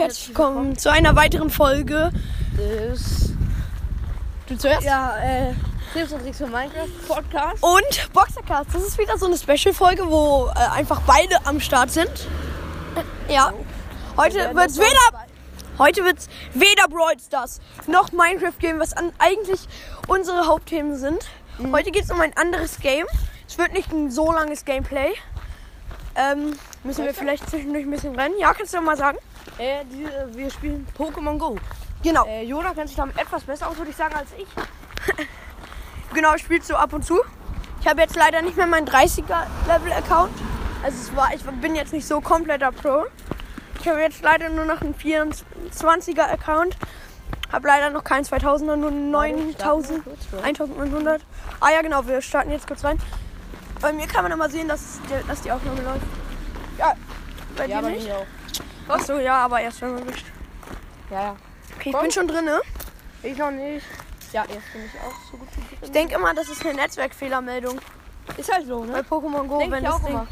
Herzlich willkommen zu einer weiteren Folge. des Du zuerst? ja, äh, Tipps und Tricks für Minecraft Podcast. Und Boxercast. Das ist wieder so eine Special-Folge, wo äh, einfach beide am Start sind. Ja. Heute werden wird's weder, heute wird's weder Brawl Stars noch Minecraft Game, was an, eigentlich unsere Hauptthemen sind. Mhm. Heute geht's um ein anderes Game. Es wird nicht ein so langes Gameplay. Ähm, müssen wir vielleicht zwischendurch ein bisschen rennen? Ja, kannst du mal sagen? Äh, die, äh, wir spielen Pokémon Go. Genau. Äh, Jona kennt sich damit etwas besser aus, würde ich sagen, als ich. Genau, ich spiele so ab und zu. Ich habe jetzt leider nicht mehr meinen 30er-Level-Account. Also es war, ich bin jetzt nicht so kompletter Pro. Ich habe jetzt leider nur noch einen 24er-Account. Habe leider noch keinen 2000er, nur 9000, 1900. Ah ja, genau, wir starten jetzt kurz rein. Bei mir kann man immer sehen, dass, die- dass die Aufnahme läuft. Ja, bei Ja, dir bei nicht? mir auch. Achso, ja, aber erst wenn man wischt. Ja, ja. Okay, ich Komm. bin schon drin, ne? Ich noch nicht. Ja, erst bin ich auch so gut wie Ich denke immer, das ist eine Netzwerkfehlermeldung. Ist halt so, Bei ne? Pokémon Go, Denk wenn ich das auch Ding immer.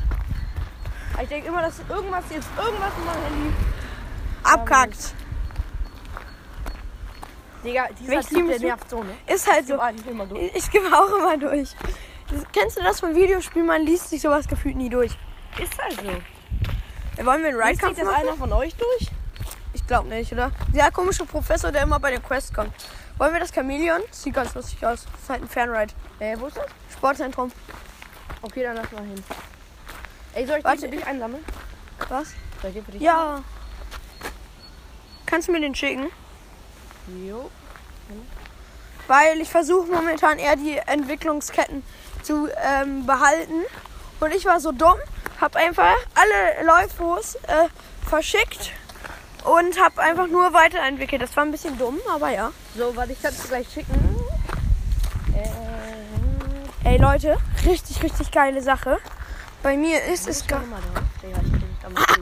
Ich denke immer, dass irgendwas jetzt irgendwas in meinem Handy. abkackt. Digga, dieser Typ, Team der nervt so, ne? Ist halt so. So. Ich. Ich gebe auch immer durch. Kennst du das vom Videospiel? Man liest sich sowas gefühlt nie durch. Ist halt so. Wollen wir einen Ride-Kampf das machen? einer von euch durch? Ich glaube nicht, oder? Der komische Professor, der immer bei den Quests kommt. Wollen wir das Chameleon? Sieht ganz lustig aus. Das ist halt ein Fanride. Äh, wo ist das? Sportzentrum. Okay, dann lass mal hin. Ey, soll ich Warte. den für dich einsammeln? Was? Soll ich den für dich Ja. Kannst du mir den schicken? einsammeln? Jo. Weil ich versuche momentan eher die Entwicklungsketten zu ähm, behalten. Und ich war so dumm, habe einfach alle Läufos äh, verschickt und habe einfach nur weiterentwickelt. Das war ein bisschen dumm, aber ja. So, warte, ich kann es gleich schicken. Äh, Ey Leute, richtig, richtig geile Sache. Bei mir ist es gar.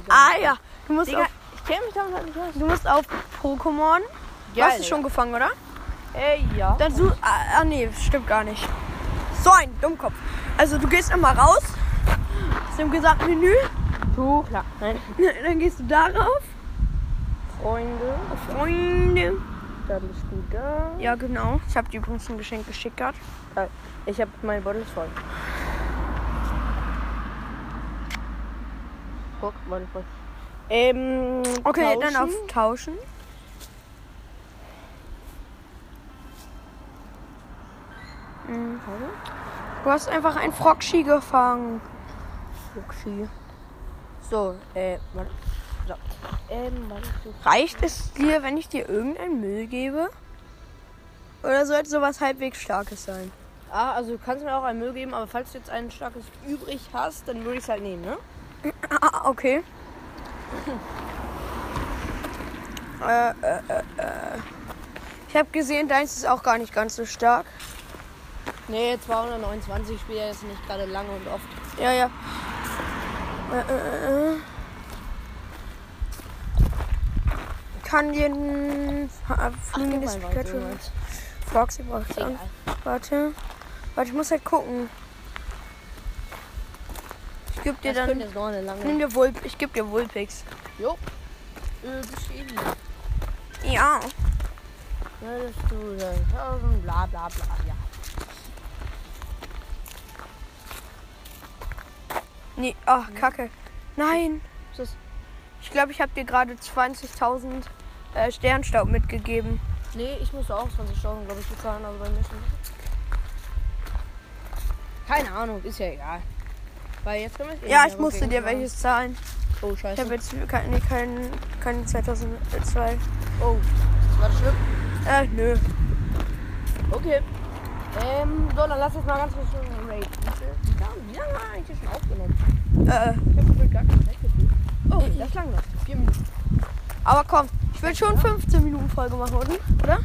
Ah gar ja, du musst Digga, auf, ich kenn mich damit nicht aus. du musst auf Pokémon. Du hast es schon gefangen, oder? Ey, ja. Dann such. Ah, ah nee, stimmt gar nicht. So ein Dummkopf. Also du gehst immer raus aus dem gesamten Menü. Du, klar. Nein. Dann gehst du darauf. Freunde. Freunde. Dann bist du da. Ja, genau. Ich habe dir übrigens ein Geschenk geschickt gehabt. Ich hab mein Beutel ist voll. Guck, Beutel voll. Ähm, Okay, tauschen. dann auf Tauschen. Mhm. Du hast einfach ein Frogschi gefangen. Fuchsi. So, äh, warte. So. Ähm, warte. Reicht es dir, wenn ich dir irgendeinen Müll gebe? Oder sollte sowas halbwegs Starkes sein? Ah, also du kannst mir auch einen Müll geben, aber falls du jetzt ein starkes übrig hast, dann würde ich es halt nehmen, ne? Ah, okay. äh, äh, äh, äh. Ich habe gesehen, deins ist auch gar nicht ganz so stark. Nee, 229 ich spiele jetzt nicht gerade lange und oft. Ja, ja. Kann ha- fliegendes Pikachu. warte, Foxy braucht an. Warte. Warte, ich muss halt gucken. Ich geb dir Das dann. jetzt noch eine lange. Nimm dir Vulp. Ich geb dir Vulpix. Jo. Äh, geschehen. Ja. Würdest du denn tausend, bla bla bla, ja. Nee, ach, kacke. Nein. Ich glaube, ich habe dir gerade 20.000 äh, Sternstaub mitgegeben. Nee, ich muss auch 20 Stunden, glaube ich, bezahlen, also bei mir nicht. Keine Ahnung, ist ja egal. Weil jetzt können wir eh Ja, ich musste dir welches zahlen. Oh, Ich scheiße. habe jetzt kein, nee, kein, keine 2002. Oh, war das schlimm? Äh, nö. Okay. Ähm, so, dann lass uns mal ganz kurz so einen Raid. Wie lange haben wir eigentlich schon aufgenommen? Äh, Ich habe gefühlt gar keine Zeit gefühlt. Oh, das lang noch. Vier Minuten. aber komm, ich will schon 15 Minuten Folge machen, oder? oder?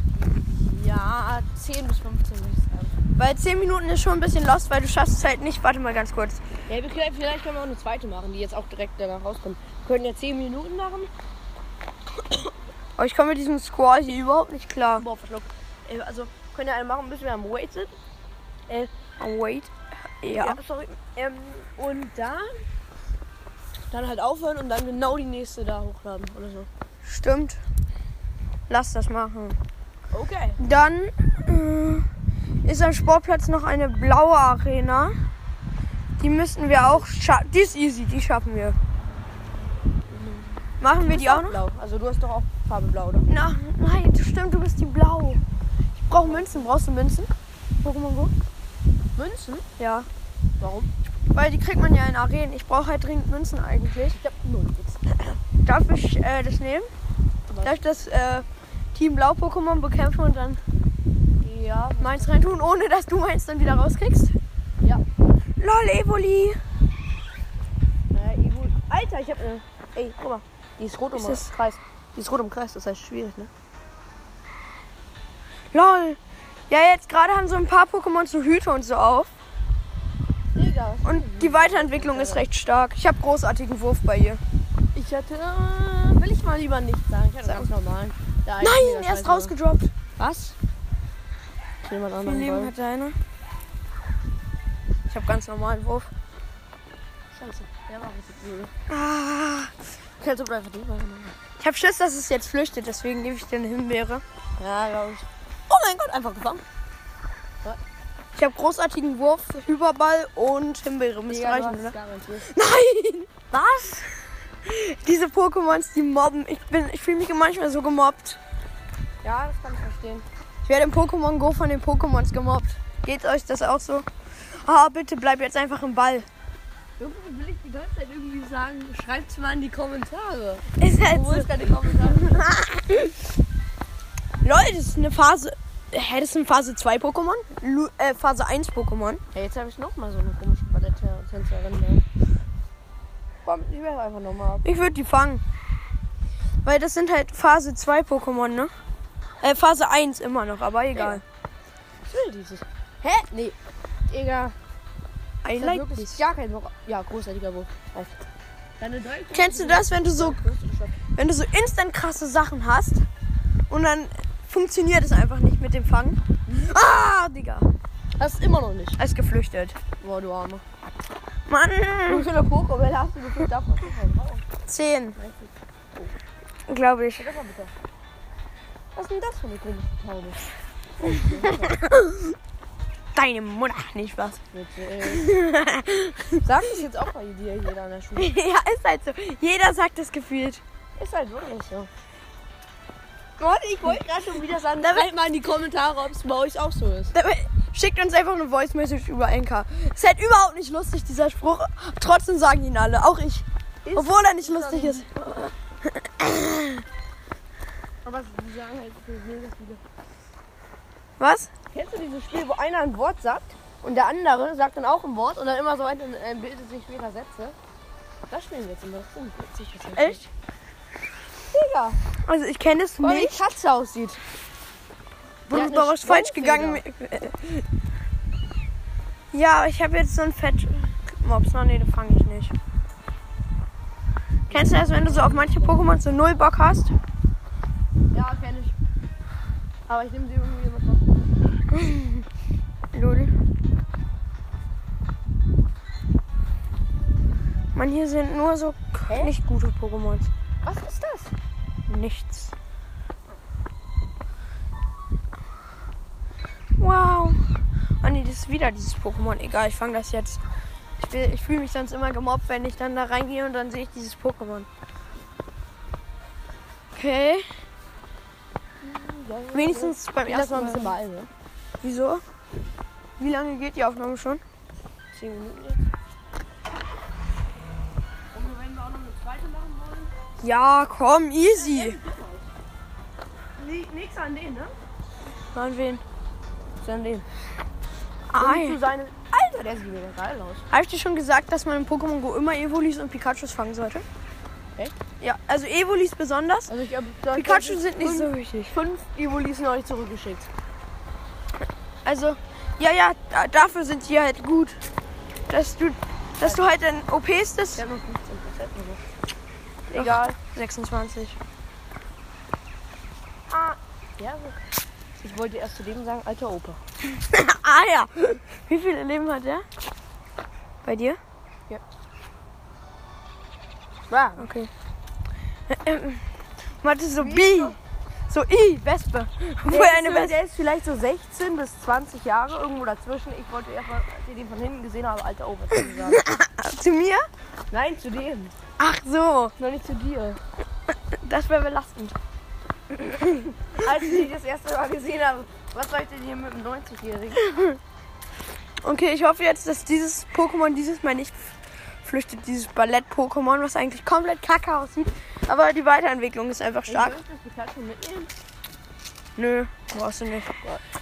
Ja, 10 bis 15 würde ich sagen. Weil 10 Minuten ist schon ein bisschen lost, weil du schaffst es halt nicht. Warte mal ganz kurz. Ja, wir können, vielleicht können wir auch eine zweite machen, die jetzt auch direkt danach rauskommt. Wir können ja 10 Minuten machen. Aber ich komme mit diesem Squall hier überhaupt nicht klar. Boah, verschluckt. Äh, also, können ja eine machen, bis wir am Wait sind. Äh, Oh, wait. Ja. ja, sorry. Ähm, und da dann halt aufhören und dann genau die nächste da hochladen oder so. Stimmt. Lass das machen. Okay. Dann äh, ist am Sportplatz noch eine blaue Arena. Die müssten wir auch schaffen. Die ist easy, die schaffen wir. Machen wir die auch noch? Blau. Also du hast doch auch Farbe blau, oder? Na, nein, stimmt, du bist die blau. Brauche Münzen. Brauchst du Münzen? Pokémon Go? Münzen? Ja. Warum? Weil die kriegt man ja in Arenen. Ich brauche halt dringend Münzen eigentlich. Ich hab null jetzt. Darf ich äh, das nehmen? Was? Darf ich das äh, Team Blau Pokémon bekämpfen und dann Ja. meins reintun, ohne dass du meins dann wieder rauskriegst? Ja. Lol, Evoli. Äh, Evo. Alter, ich hab eine. Ey, guck mal. Die ist rot Ist im das- Kreis. Die ist rot im Kreis, das heißt schwierig, ne? Lol. Ja, jetzt gerade haben so ein paar Pokémon so Hüte und so auf. Digga. Und die Weiterentwicklung ist recht stark. Ich habe großartigen Wurf bei ihr. Ich hatte. Äh, will ich mal lieber nicht sagen. Ich hatte Sag. ganz normal. Nein, er ist rausgedroppt. Was? Jemand Wie anderen Leben Ball. hat deine? Ich habe ganz normalen Wurf. Scheiße. Der war richtig blöd. Ah. Kannst du einfach drüber. Ich habe Schiss, dass es jetzt flüchtet, deswegen gebe ich dir eine Himbeere. Ja, glaube ich. Oh mein Gott, einfach gefangen. Ich habe großartigen Wurf, Überball und Himbeere. Müsste reichen, es oder? Nein! Was? Diese Pokémons, die mobben. Ich, bin, ich fühle mich manchmal so gemobbt. Ja, das kann ich verstehen. Ich werde im Pokémon Go von den Pokémons gemobbt. Geht euch das auch so? Ah, bitte bleib jetzt einfach im Ball. Irgendwie will ich die ganze Zeit irgendwie sagen, schreibt's mal in die Kommentare. Ist halt Wo so. ist keine Kommentare? Leute, das ist eine Phase. Hä, das sind Phase 2 Pokémon? Lu äh, Phase 1 Pokémon. Ja, jetzt habe ich noch mal so eine komische Balletttänzerin. Ne? Komm, ich werfe einfach nochmal ab. Ich würde die fangen. Weil das sind halt Phase 2 Pokémon, ne? Äh, Phase 1 immer noch, aber egal. Ich will dieses. Hä? Nee. Digga. I Das like wirklich gar kein Bock. Ja, großartiger Wurf. Kennst du das, wenn du so, wenn du so instant krasse Sachen hast und dann funktioniert es einfach nicht mit dem Fangen? Ah, Digga. Hast du immer noch nicht. Er ist geflüchtet. Boah, du Arme. Mann. Wie viele Pokébälle hast du gefühlt davon? Oh, 10, glaube ich. das. Was ist denn das für eine komische Taube? Deine Mutter, nicht was. Sagt es jetzt auch bei dir jeder an der Schule. ja, ist halt so. Jeder sagt das gefühlt. Ist halt wirklich so. Warte, ich wollte gerade schon wieder sagen, Da- schreibt mal in die Kommentare, ob es bei euch auch so ist. Dabei- Schickt uns einfach eine Voice Message über Anchor. Ist halt überhaupt nicht lustig, dieser Spruch. Trotzdem sagen ihn alle, auch ich. Ist Obwohl er nicht lustig ist. Aber sie sagen halt mega viele. Was? Kennst du dieses Spiel, wo einer ein Wort sagt und der andere sagt dann auch ein Wort und dann immer so weiter äh, bildet sich später Sätze? Das spielen wir jetzt immer. Das ist ziemlich witzig. Echt? Digga. Also ich kenne es mal, wie die nicht. Katze aussieht. Noch eine was falsch gegangen? Ja, ich habe jetzt so ein Fett. Mops, nein, nee, den fange ich nicht. Kennst du das, wenn du so auf manche Pokémon so null Bock hast? Ja, kenn ich. Aber ich nehme sie irgendwie mit drauf. Lul. Mann, hier sind nur so nicht gute Pokémons. Was ist das? Nichts. Wow. Oh nee, das ist wieder dieses Pokémon. Egal, ich fange das jetzt. Ich, ich fühle mich sonst immer gemobbt, wenn ich dann da reingehe und dann sehe ich dieses Pokémon. Okay. Wenigstens beim ersten mal ein bisschen beeilen, ne? Wieso? Wie lange geht die Aufnahme schon? 10 Minuten jetzt. Und wenn wir auch noch eine zweite machen wollen? Ja, komm, easy. Nix an den, ne? An wen? An den. Ja. seinem. Alter, der sieht mega geil aus. Habe ich dir schon gesagt, dass man in Pokémon Go immer Evolis und Pikachus fangen sollte? Echt? Ja, also Evolis besonders. Also ich hab Pikachu sind nicht so wichtig. Fünf Evolis noch nicht zurückgeschickt. Also, ja, ja, da, dafür sind die halt gut. Dass du, dass du halt in OPs. Ich hab nur 15 Prozent noch. Egal. 26. Ah. Ja. Ich wollte erst zu dem sagen, alter Opa. ah ja. Wie viele Leben hat der? Bei dir? Ja. Okay. Ähm, Warte, so B. So I, Wespe. Wo Der, eine ist, Wespe. der ist vielleicht so 16 bis 20 Jahre, irgendwo dazwischen. Ich wollte erstmal, als ich den von hinten gesehen habe, Alter, soll ich sagen? Zu mir? Nein, zu dem. Ach so, Noch nicht zu dir. das wäre belastend. Als ich dich das erste Mal gesehen habe, was soll ich denn hier mit einem 90-Jährigen? Okay, ich hoffe jetzt, dass dieses Pokémon dieses Mal nicht flüchtet. Dieses Ballett-Pokémon, was eigentlich komplett kacke aussieht. Aber die Weiterentwicklung ist einfach stark. Ich das Pikachu mitnehmen. Nö, brauchst du nicht.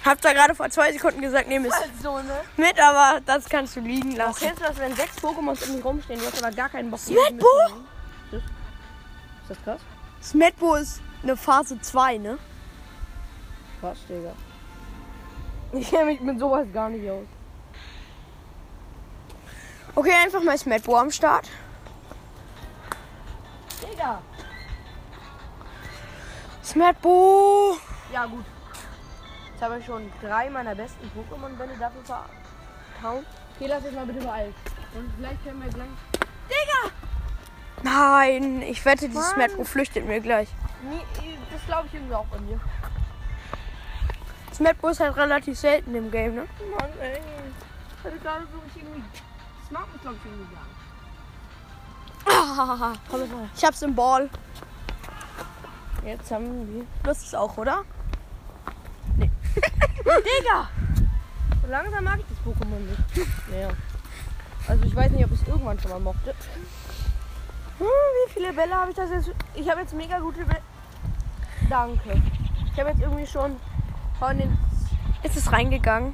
Hab da gerade vor zwei Sekunden gesagt, nehm es Also, ne? mit, aber das kannst du liegen Auch lassen. kennst du das, wenn sechs Pokémons um dich rumstehen, du hast aber gar keinen Bock die Smetbo? Ist das krass? Smetbo ist eine Phase 2, ne? Krass, Digga. Ich kenne mich mit sowas gar nicht aus. Okay, einfach mal Smetbo am Start. Digga! Smetbo! Ja, gut. Jetzt habe ich schon drei meiner besten Pokémon-Bälle dafür verhauen. Okay, lass jetzt mal bitte beeilt. Und vielleicht können wir gleich. Nein, ich wette, die Mann. Smetbo flüchtet mir gleich. Nee, das glaube ich irgendwie auch von dir. Smetbo ist halt relativ selten im Game, ne? Mann, ey. Das ist gerade so ich irgendwie. Das mag mich, glaube ich, irgendwie gar nicht. Komm. Ich hab's im Ball. Jetzt haben wir. Hast es auch, oder? Digga! So langsam mag ich das Pokémon nicht. Naja. Also ich weiß nicht, ob ich es irgendwann schon mal mochte. Hm, wie viele Bälle habe ich das jetzt? Ich habe jetzt mega gute Bälle. Danke. Ich habe jetzt irgendwie schon von den Ist es reingegangen?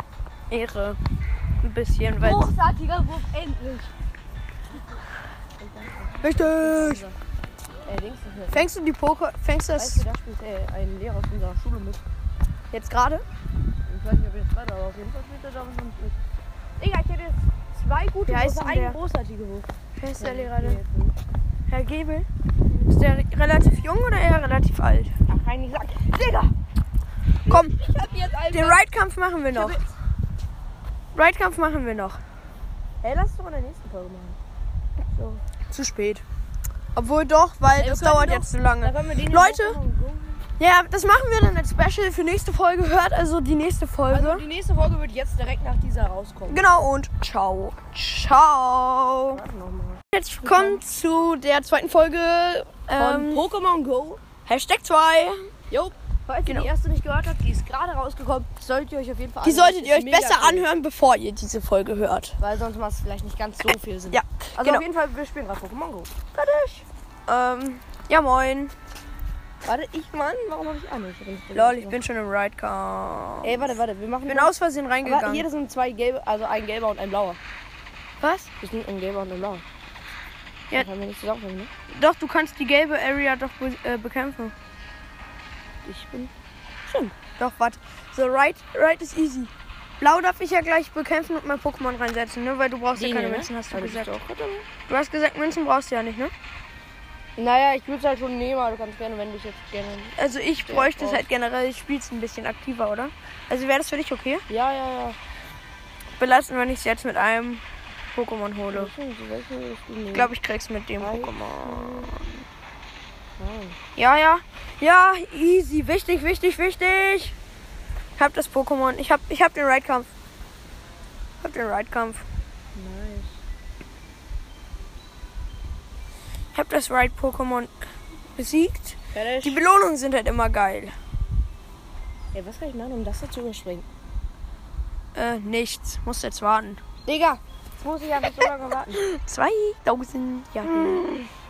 Ehre. Ein bisschen, weil. großartiger Wurf endlich. Richtig! Ey. Fängst du die Poké. Fängst du Weißt du, das da spielt äh, ein Lehrer aus unserer Schule mit. Jetzt gerade? Ich weiß nicht, ob er jetzt weiter, aber auf jeden Fall spielt er da was mit. Digga, ich hätte jetzt zwei gute Wie heißt Würfe, denn der? einen großartigen Wurf. Wer ist der Lehrer denn? Herr Gebel? Ist der relativ jung oder eher relativ alt? Ach, kein gesagt. Digga! Komm, Ich hab jetzt einfach. den Ride-Kampf machen wir noch. Ride-Kampf machen wir noch. Hey, lass es doch in der nächsten Folge machen. So. Zu spät. Obwohl doch, weil Ey, das können dauert doch- jetzt zu Da lange. können wir den Leute! auch noch Ja, das machen wir dann als Special für nächste Folge. Hört also die nächste Folge. Also die nächste Folge wird jetzt direkt nach dieser rauskommen. genau und ciao. Ciao. Herzlich willkommen zu der zweiten Folge Von ähm, Pokémon Go. Hashtag 2. Jo. Falls Genau. ihr die erste nicht gehört habt, die ist gerade rausgekommen, solltet ihr euch auf jeden Fall Die anhören. solltet Ist ihr euch besser cool. anhören, bevor ihr diese Folge hört. Weil sonst macht es vielleicht nicht ganz so viel Sinn. Ja, Also genau. auf jeden Fall, wir spielen gerade Pokémon Go. Fertig. Ähm, ja moin. Warte, ich, Mann, warum habe ich? Ich hab nicht Lol, ich bin schon im Ride-Car. Ey, warte, warte, wir machen. Ich bin aus Versehen Aber reingegangen. hier sind zwei gelbe, also ein gelber und ein blauer. Was? Das sind ein gelber und ein blauer. Ja. Das haben wir nicht zusammenkommen, ne? Doch, du kannst die gelbe Area doch be äh, bekämpfen. Ich bin. Stimmt. Doch, warte. So, Ride, Ride ist easy. Blau darf ich ja gleich bekämpfen und mein Pokémon reinsetzen, ne? Weil du brauchst ja Den keine hier, ne? Münzen, hast du das gesagt. auch aber- Du hast gesagt, Münzen brauchst du ja nicht, ne? Naja, ich würde es halt schon nehmen, aber du kannst gerne, wenn du es jetzt gerne. Also ich bräuchte es halt generell, ich spiel's ein bisschen aktiver, oder? Also wäre das für dich okay? Ja, ja, ja. Belasten, wenn ich es jetzt mit einem Pokémon hole. Ich glaube, ich krieg's mit dem. Pokémon. Ja, ja. Ja, easy. Wichtig, wichtig, wichtig. Ich hab das Pokémon. Ich hab, ich hab den Ride-Kampf. Ich hab den Ride-Kampf. Nice. Ich hab das Ride-Pokémon besiegt. Die Fertig. Belohnungen sind halt immer geil. Ey, was kann ich machen, um das da zu überspringen? Äh, nichts. Muss jetzt warten. Digga, jetzt muss ich einfach so lange warten. 2000 Jahre.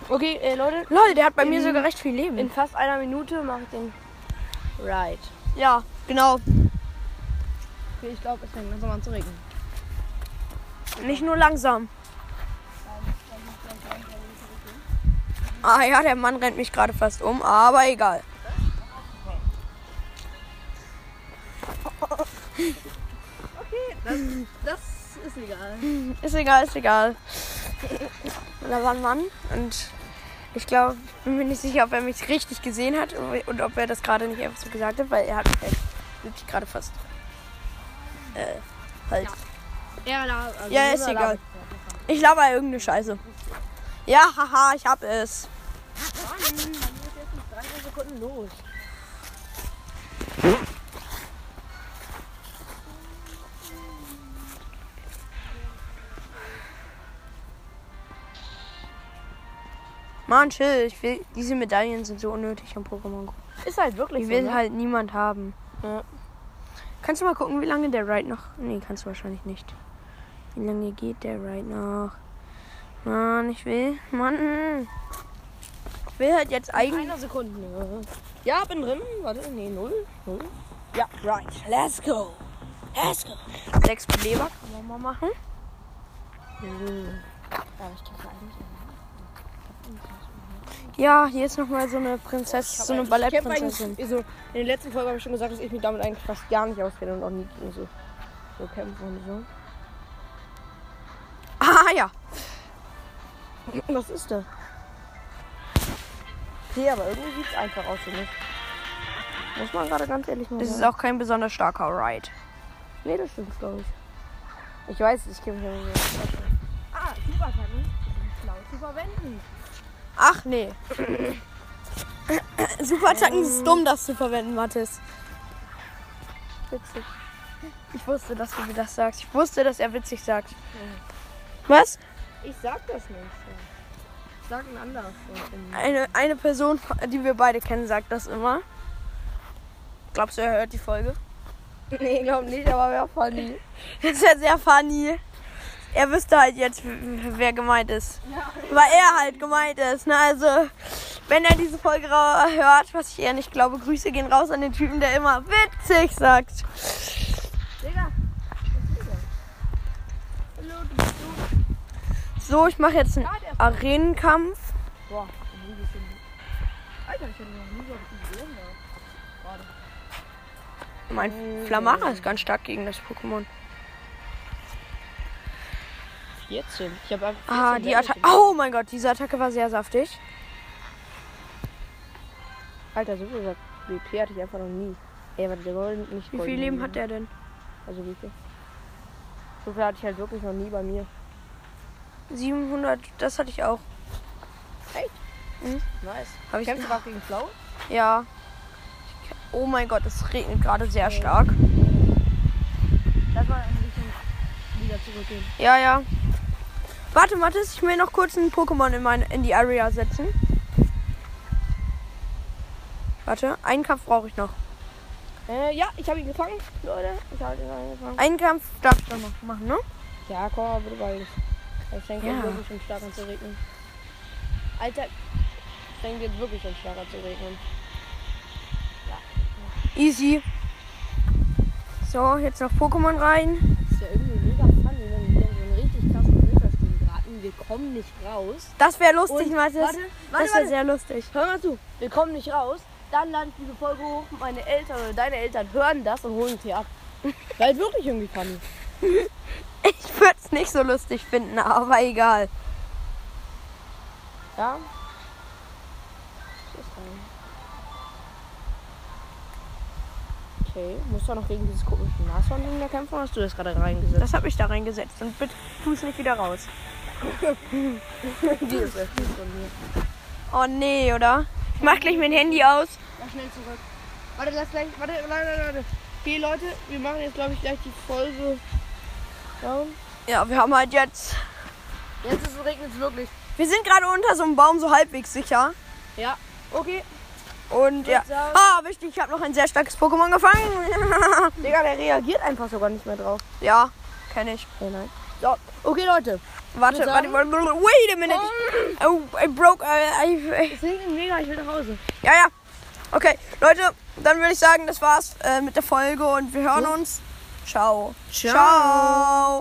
Okay, äh, Leute. Lol, der hat bei mir In- sogar recht viel Leben. In fast einer Minute mache ich den Ride. ja, genau. Okay, ich glaube, es fängt langsam an zu regnen. Nicht nur langsam. Ah ja, der Mann rennt mich gerade fast um, aber egal. Okay, das, das ist egal. Ist egal, ist egal. Da war ein Mann und ich glaube, bin mir nicht sicher, ob er mich richtig gesehen hat und ob er das gerade nicht einfach so gesagt hat, weil er hat mich halt wirklich gerade fast. Äh, halt. Ja, da, also Ja, ist egal. Ich laber irgendeine Scheiße. Ja, haha, ich hab es. Sekunden los. Mann, chill. Ich will, diese Medaillen sind so unnötig am Pokémon Go. Ist halt wirklich Ich so, will ne? halt niemand haben. Ja. Kannst du mal gucken, wie lange der Ride noch. Nee, kannst du wahrscheinlich nicht. Wie lange geht der Ride noch? Mann, ich will. Mann. Ich will halt jetzt eigentlich. Einer Sekunde. Ja, bin drin. Warte, nee, null. null. Ja, right. Let's go. Let's go. Sechs Beleber kann man mal machen. Ja, ich kann eigentlich. Ja, hier ist nochmal so eine Prinzessin, so eine Ballettprinzessin. So, in den letzten Folgen habe ich schon gesagt, dass ich mich damit eigentlich fast gar nicht auskenne und auch nie gegen so, so kämpfe und so. Ah ja. Was ist da? Okay, aber irgendwie sieht es einfach aus für mich. Muss man gerade ganz ehrlich mal Es ist auch kein besonders starker Ride. Nee, das stimmt, glaube ich. Ich weiß, ich kenne mich ja nicht so. Ah, Superattacken sind schlau zu verwenden. Ach nee. Superattacken ist dumm, das zu verwenden, Mathis. Witzig. Ich wusste, dass du mir das sagst. Ich wusste, dass er witzig sagt. Was? Ich sag das nicht. Sag ein anderes. Eine, eine Person, die wir beide kennen, sagt das immer. Glaubst du, er hört die Folge? Nee, glaub nicht, aber wäre funny. Das ist ja sehr funny. Er wüsste halt jetzt, wer gemeint ist. Weil er halt gemeint ist. Ne? Also, wenn er diese Folge hört, was ich eher nicht glaube, Grüße gehen raus an den Typen, der immer witzig sagt. So, ich mache jetzt einen Arenenkampf. Boah, Alter, ich hatte noch nie so gesehen. Mein Flamara ist ganz stark gegen das Pokémon. 14. Ich habe einfach. Ah, 14 die Attacke. Oh mein Gott, diese Attacke war sehr saftig. Alter, so viel WP hatte ich einfach noch nie. Ey, warte, der Golden nicht Wie viel Leben Leben. hat der denn? Also wie viel? So viel hatte ich halt wirklich noch nie bei mir. 700, das hatte ich auch. Nice. Hab ich Kämpfst du gerade gegen Flau? Ja. Oh mein Gott, es regnet gerade sehr stark. Lass mal ein bisschen wieder zurückgehen. Ja, ja. Warte, Mathis, ich will noch kurz einen Pokémon in, meine, in die Area setzen. Warte, einen Kampf brauche ich noch. Äh, ja, ich habe ihn gefangen, Leute. Ich habe ihn gefangen. Einen Kampf darf ich noch machen, ne? Ja, komm bitte bald. Es fängt Ja. jetzt wirklich schon stark an zu regnen. Alter, es fängt jetzt wirklich schon stark an zu regnen. Easy. So, jetzt noch Pokémon rein. ist ja irgendwie mega funny, wenn wir in so einen richtig krassen Wintersturm geraten. Wir kommen nicht raus. Das wäre lustig, Und- Mathis. warte, warte, das wäre sehr lustig. Hör mal zu. Wir kommen nicht raus. Dann ladet diese Folge hoch. Meine Eltern oder deine Eltern hören das und holen hier ab. Halt wirklich irgendwie funny. Ich würde es nicht so lustig finden, aber egal. Ja. Okay, musst du noch gegen dieses komische Nashorn-Ding da kämpfen? oder Hast du das gerade reingesetzt? Das habe ich da reingesetzt und bitte tu es nicht wieder raus. Die ist echt von mir. Oh nee, oder? Ich mach gleich mein Handy aus. Ja, schnell zurück. Warte, lass gleich. Warte, warte, warte, warte. Okay, Leute, wir machen jetzt, glaube ich, gleich die Folge. Down. Ja, wir haben halt jetzt. Jetzt ist es regnet es wirklich. Wir sind gerade unter so einem Baum so halbwegs sicher. Ja, okay. Und ja. sagen- Ah, wichtig, ich habe noch ein sehr starkes Pokémon gefangen. Digga, der reagiert einfach sogar nicht mehr drauf. ja, kenne ich. Okay, nein. So, okay, Leute. Warte, warte, sagen- warte, wait a minute. Oh, I broke. I, I, Es regnet mega, ich will nach Hause. ja, ja. Okay, Leute, dann würde ich sagen, das war's äh, mit der Folge und wir hören uns. Ciao. Ciao. Ciao.